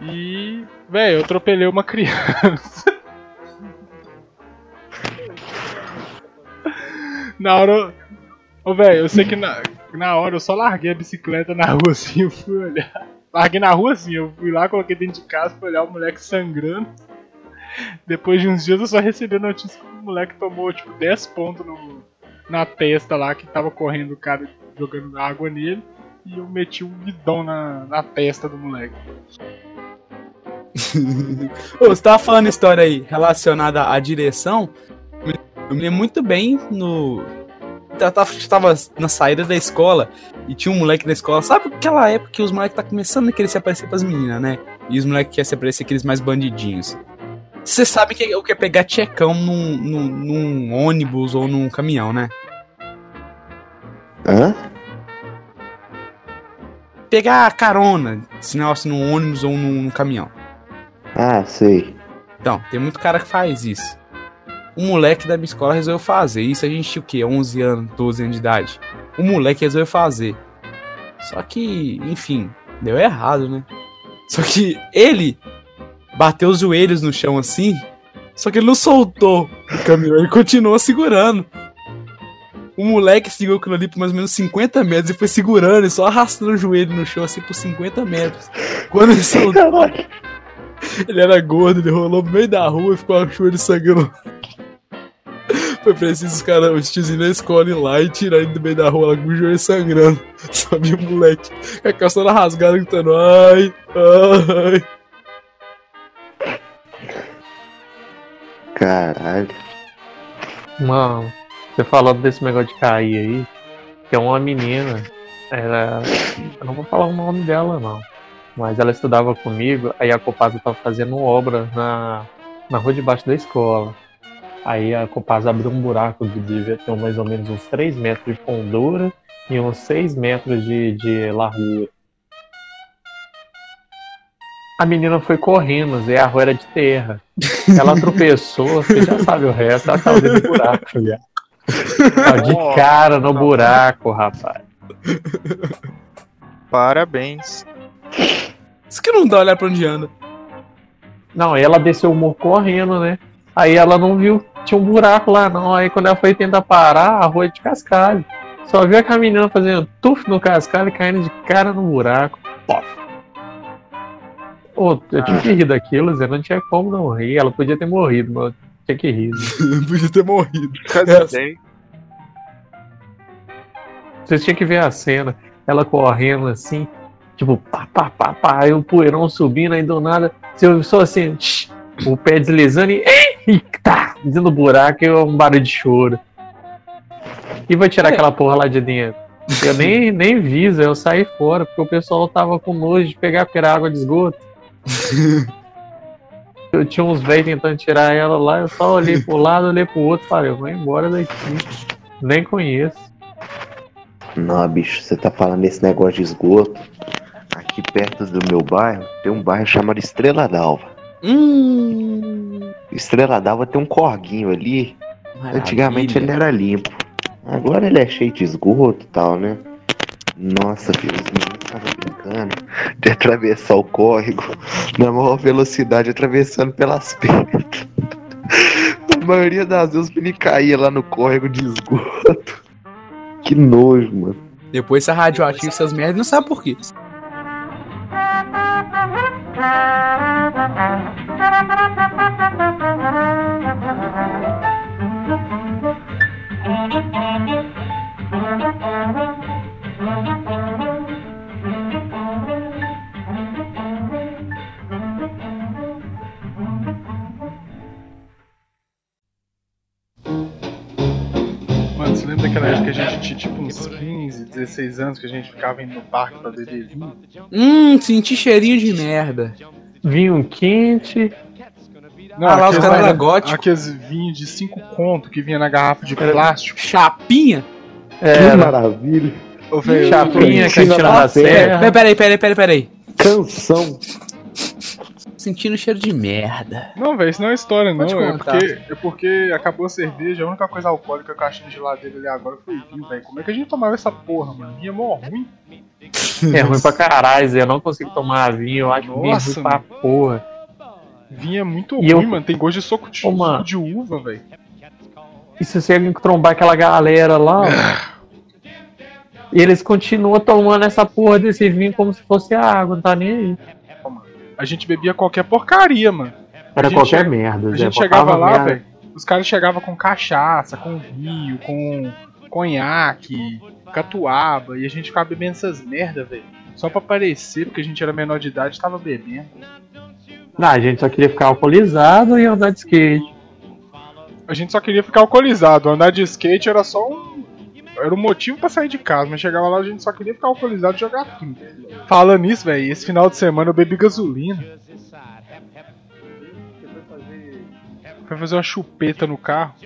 E, velho, eu atropelei uma criança. na hora. Ô, velho, eu sei que na, na hora eu só larguei a bicicleta na rua assim, eu fui olhar. Larguei na rua assim, eu fui lá, coloquei dentro de casa, fui olhar o moleque sangrando. Depois de uns dias eu só recebi a notícia que o moleque tomou tipo 10 pontos no- na testa lá, que tava correndo o cara jogando água nele. E eu meti um bidão na, na testa do moleque. Ô, você tava falando história aí relacionada à direção. Eu me lembro muito bem no. Eu tava, eu na saída da escola e tinha um moleque na escola. Sabe aquela época que os moleques tá começando a querer se aparecer pras meninas, né? E os moleques querem se aparecer aqueles mais bandidinhos. Você sabe que o que é pegar tchecão num, num, num ônibus ou num caminhão, né? Hã? Pegar carona, sinal assim, num ônibus ou num, num caminhão. Ah, sei. Então, tem muito cara que faz isso. Um moleque da minha escola resolveu fazer isso. A gente tinha o quê? 11 anos, 12 anos de idade. O moleque resolveu fazer. Só que, enfim, deu errado, né? Só que ele bateu os joelhos no chão assim. Só que ele não soltou o caminhão, ele continuou segurando. O moleque segurou aquilo ali por mais ou menos 50 metros e foi segurando e só arrastando o joelho no chão assim por 50 metros. Quando ele soltou. Ele era gordo, ele rolou no meio da rua e ficou com o joelho sangrando. Foi preciso os caras, os tiozinhos da escola ir lá e tirar ele do meio da rua lá com o joelho sangrando. Só vi o moleque com a calça toda rasgada gritando: ai, ai. Caralho. Mano, você falando desse negócio de cair aí, que é uma menina, era. Eu não vou falar o nome dela não. Mas ela estudava comigo, aí a Copasa tava fazendo obra na, na rua de baixo da escola. Aí a Copasa abriu um buraco que devia ter mais ou menos uns 3 metros de fundura e uns 6 metros de, de largura. A menina foi correndo, e a rua era de terra. Ela tropeçou, você já sabe o resto, ela tava dentro do buraco, já. Tava de cara no buraco, rapaz. Parabéns. Isso que não dá olhar pra onde anda. Não, aí ela desceu o morro correndo, né? Aí ela não viu, tinha um buraco lá, não. Aí quando ela foi tentar parar, a rua é de cascalho. Só viu aquela menina fazendo tuf no cascalho e caindo de cara no buraco. Pof. Ô, eu tinha que rir daquilo, Zé. Não tinha como não rir. Ela podia ter morrido, mas eu tinha que rir. Zé. Podia ter morrido. Cadê? Vocês tinham que ver a cena. Ela correndo assim, tipo, pá, pá, pá, pá. Aí o poeirão subindo, aí do nada, você ouve só assim, tch, o pé deslizando e, e tá, dentro do buraco e um barulho de choro. E vai tirar É. aquela porra lá de dentro? Eu nem, nem vi, eu saí fora, porque o pessoal tava com nojo de pegar porque era água de esgoto. Eu tinha uns velhos tentando tirar ela lá, eu só olhei pro lado, olhei pro outro falei, eu vou embora daqui. Nem conheço. Não, bicho, você tá falando desse negócio de esgoto. Aqui perto do meu bairro, tem um bairro chamado Estrela d'Alva. Hum. Estrela d'Alva tem um corguinho ali. Antigamente ele Maravilha. era limpo. Agora ele é cheio de esgoto e tal, né? Nossa, filho, os meninos estavam brincando de atravessar o córrego na maior velocidade, atravessando pelas pedras. A maioria das vezes meninos caíam lá no córrego de esgoto. Que nojo, mano. Depois essa radioativa essas merdas não sabe por quê. uns 15, 16 anos que a gente ficava indo no parque pra beber vinho? Hum, senti cheirinho de merda. Vinho quente, Não, Ah, lá os aqueles- caras eram góticos. Aqueles vinhos de 5 conto que vinha na garrafa de plástico. Chapinha? Que era maravilha. Ô, velho, chapinha, cantina da serra. peraí, peraí, peraí, peraí. Canção. Sentindo cheiro de merda. Não, velho, isso não é história, não. Pode É contar. porque, é porque acabou a cerveja, a única coisa alcoólica que eu achei na geladeira ali agora foi vinho, velho. Como é que a gente tomava essa porra, mano? Vinho é mó ruim. É ruim pra caralho, Zé. Eu não consigo tomar vinho, eu acho vinho Nossa, ruim pra porra. Vinho é muito E ruim, eu- mano. Tem gosto de soco de, Ô, mano. suco de uva, velho. E se você trombar aquela galera lá, ó, e eles continuam tomando essa porra desse vinho como se fosse água, não tá nem aí. A gente bebia qualquer porcaria, mano. Era gente qualquer merda. A gente chegava lá, velho. Os caras chegavam com cachaça, com vinho, com conhaque, catuaba, e a gente ficava bebendo essas merda, velho. Só pra aparecer, porque a gente era menor de idade e tava bebendo. Não, a gente só queria ficar alcoolizado e andar de skate. A gente só queria ficar alcoolizado. Andar de skate era só um. Era um motivo pra sair de casa, mas chegava lá a gente só queria ficar alcoolizado e jogar tudo. Falando nisso, velho, esse final de semana eu bebi gasolina. Foi fazer uma chupeta no carro.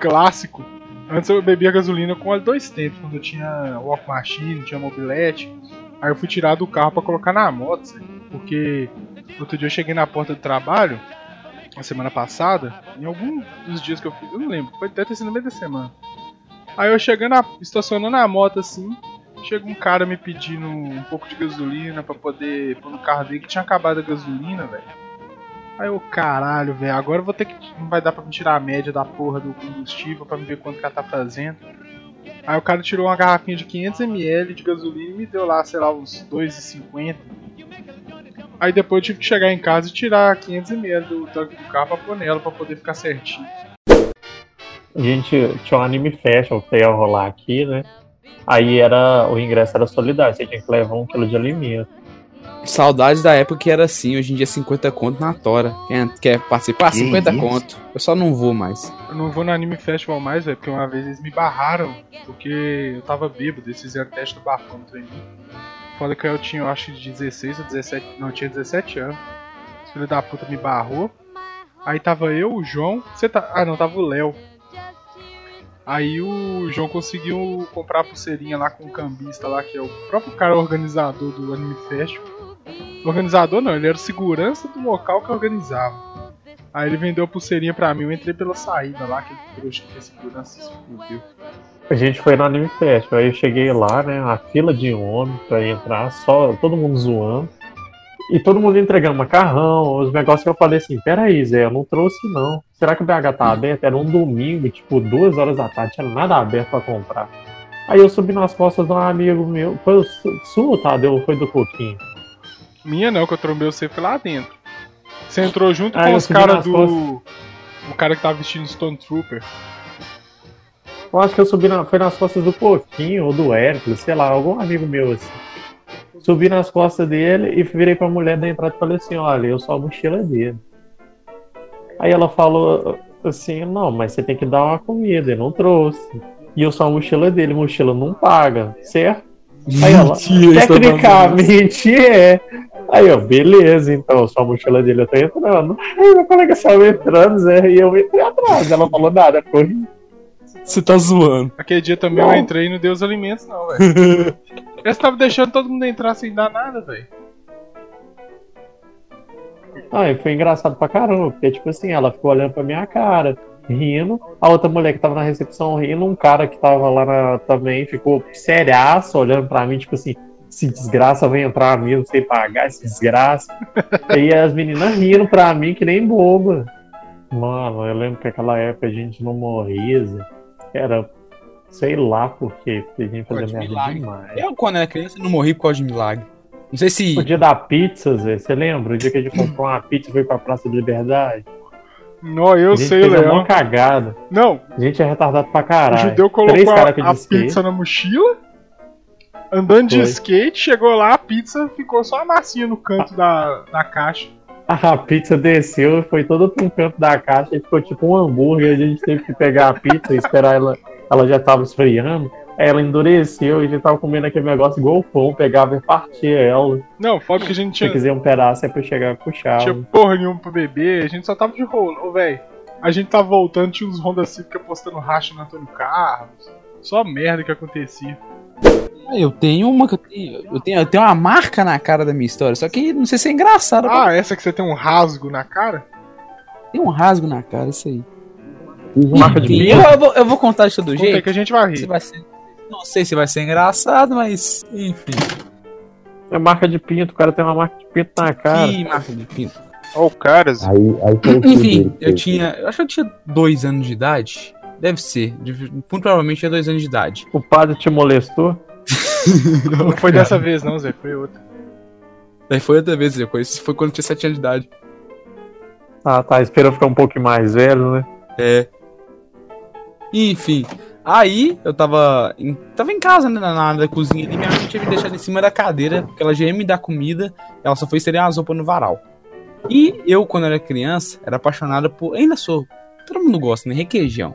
Clássico. Antes eu bebia gasolina com dois tempos, quando eu tinha walk machine, tinha mobilete. Aí eu fui tirar do carro pra colocar na moto, porque outro dia eu cheguei na porta do trabalho, na semana passada, em algum dos dias que eu fiz, eu não lembro, foi deve ter sido no meio da semana. Aí eu chegando, na, estacionando a moto assim, chega um cara me pedindo um pouco de gasolina pra poder pôr no carro dele que tinha acabado a gasolina, velho. Aí eu, caralho, velho, agora eu vou ter que. Não vai dar pra me tirar a média da porra do combustível pra me ver quanto que ela tá fazendo. Aí o cara tirou uma garrafinha de 500ml de gasolina e me deu lá, sei lá, uns 2,50. Aí depois eu tive que chegar em casa e tirar 500ml do tanque do carro pra pôr nela pra poder ficar certinho. A gente tinha um anime festival que ia rolar aqui, né? Aí era. O ingresso era solidário, você tinha que levar um quilo de alimento. Saudades da época que era assim, hoje em dia é 50 conto na tora. Quer, quer participar? Que 50 isso? conto. Eu só não vou mais. Eu não vou no Anime Festival mais, velho, porque uma vez eles me barraram, porque eu tava bêbado, eles fizeram teste do bafômetro em mim. Falei que eu tinha, eu acho, de 16 ou 17, não, tinha 17 anos. Esse filho da puta me barrou. Aí tava eu, o João, você tá, ah não, tava o Léo. Aí o João conseguiu comprar a pulseirinha lá com o cambista lá, que é o próprio cara organizador do Anime Festival. Organizador não, ele era segurança do local que organizava. Aí ele vendeu a pulseirinha pra mim, eu entrei pela saída lá, aquele trouxa que é segurança se fudeu. A gente foi no Anime Festival, aí eu cheguei lá, né? A fila de homem pra entrar, só todo mundo zoando. E todo mundo entregando macarrão, os negócios que eu falei assim, peraí, Zé, eu não trouxe não. Será que o BH tá aberto? Era um domingo, tipo, duas horas da tarde, tinha nada aberto pra comprar. Aí eu subi nas costas de um amigo meu, foi o su- sua, Tadeu, ou foi do Coquinho? Minha não, que eu trombei você foi lá dentro. Você entrou junto Ah, com os caras do. costas. O cara que tava vestindo Stone Trooper. Eu acho que eu subi na, foi nas costas do Coquinho ou do Hércules, sei lá, algum amigo meu assim. Subi nas costas dele e virei pra mulher da entrada e falei assim, olha, eu sou a mochila dele. Aí ela falou assim, não, mas você tem que dar uma comida, eu não trouxe. E eu sou a mochila dele, mochila não paga, certo? Aí ela, Mentira, tecnicamente é. Aí eu, beleza, então, eu sou a mochila dele, eu tô entrando. Aí meu colega saiu entrando, Zé, e eu entrei atrás. Ela falou nada, corri. Você tá zoando. Aquele dia também Não. eu entrei e não deu os alimentos, não, velho. Você tava deixando todo mundo entrar sem dar nada, velho. Ah, e foi engraçado pra caramba, porque, tipo assim, ela ficou olhando pra minha cara, rindo. A outra mulher que tava na recepção rindo, um cara que tava lá na- também ficou seriaço, olhando pra mim, tipo assim, se desgraça vai entrar mesmo sem pagar, esse desgraça. e as meninas rindo pra mim que nem boba. Mano, eu lembro que aquela época a gente não morria, Zé. era, sei lá por quê, porque a gente fazia merda milagre. demais. Eu, quando era criança, não morri por causa de milagre. Não sei se. O dia da pizza, Zé, você lembra? O dia que a gente comprou uma pizza e foi pra Praça da Liberdade? Não, eu sei, fez uma Leão. mó cagada. Não, A gente é retardado pra o caralho. judeu Três colocou a, que a de pizza na mochila, andando de Foi. skate, chegou lá, a pizza ficou só a massinha no canto da, da caixa. A pizza desceu, foi toda um canto da caixa e ficou tipo um hambúrguer. A gente teve que pegar a pizza e esperar ela. Ela já tava esfriando. Ela endureceu e a gente tava comendo aquele negócio igual o pão, pegava e partia ela. Não, foda que a gente Se tinha, quiser um pedaço é pra eu chegar e puxar. tinha porra nenhuma pra beber, a gente só tava de rolo, ô velho. A gente tava voltando, tinha uns Honda Civic postando racha no Antônio Carlos. Só merda que acontecia. Eu tenho uma. que Eu tenho, eu tenho, eu tenho uma marca na cara da minha história. Só que não sei se é engraçado. Ah, essa que você tem um rasgo na cara? Tem um rasgo na cara, isso aí. Marca de Enfim, eu, eu vou, eu vou contar isso do Conta jeito. que a gente vai Se rir. vai ser- não sei se vai ser engraçado, mas. Enfim. É marca de pinto, o cara tem uma marca de pinto na cara. Que marca de pinto. Ó, o caras. Aí, aí foi Enfim, eu tinha. Eu acho que eu tinha dois anos de idade. Deve ser. Muito provavelmente tinha dois anos de idade. O padre te molestou? Não foi dessa vez não, Zé, foi outra. Daí foi outra vez, eu conheci, foi quando eu tinha 7 anos de idade. Ah, tá. Esperou ficar um pouco mais velho, né? É. Enfim. Aí eu tava em, tava em casa, né, na, na área da cozinha e minha mãe tinha me deixado em cima da cadeira, porque ela já ia me dar comida, ela só foi estender as roupas no varal. E eu, quando era criança, era apaixonado por. Ainda sou. Todo mundo gosta, né? Requeijão.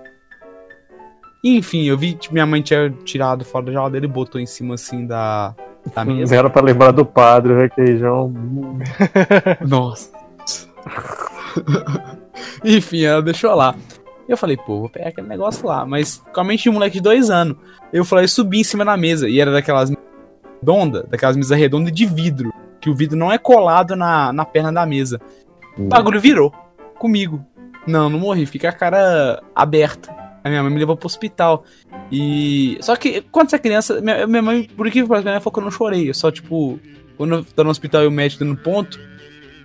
Enfim, eu vi que minha mãe tinha tirado fora da geladeira e botou em cima assim da, da mesa. Era pra lembrar do padre, o requeijão. Nossa. Enfim, ela deixou lá. Eu falei, pô, vou pegar aquele negócio lá. Mas com a mente de um moleque de dois anos. Eu falei, subi em cima da mesa. E era daquelas redonda, daquelas mesas redondas de vidro. Que o vidro não é colado na, na perna da mesa. O bagulho virou. Comigo. Não, não morri. Fica a cara aberta. A minha mãe me levou pro hospital. E. Só que quando você é criança, minha, minha mãe, por que minha mãe falou que eu não chorei. Eu só, tipo, quando eu tô no hospital e o médico dando ponto,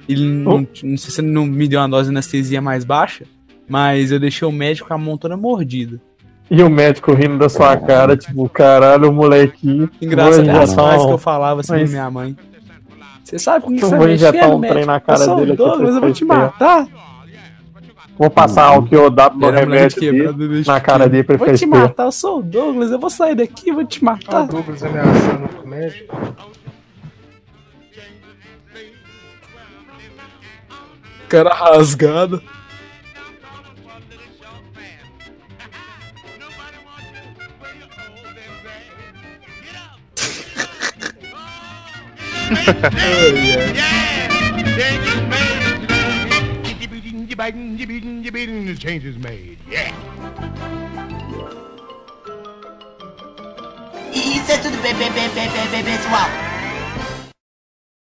ele não, não sei se ele não me deu uma dose de anestesia mais baixa, mas eu deixei o médico com a mão toda mordida. E o médico rindo da sua cara, tipo, caralho, o moleque. Engraçado é as frases que eu falava assim Mas- pra minha mãe. Você sabe com que Eu você mexer, injetar um médico? trem na cara eu sou dele o aqui Douglas, eu vou te matar. Vou passar o que eu dá moleque remédio dele na cara dele pra ele Vou te matar, eu sou o Douglas, eu vou sair daqui, vou te Ah, o matar. Douglas ameaçando o médico. Cara rasgado. Change is made. Yeah. Isso é tudo bem, bem, bem, bem, bem, bem, pessoal.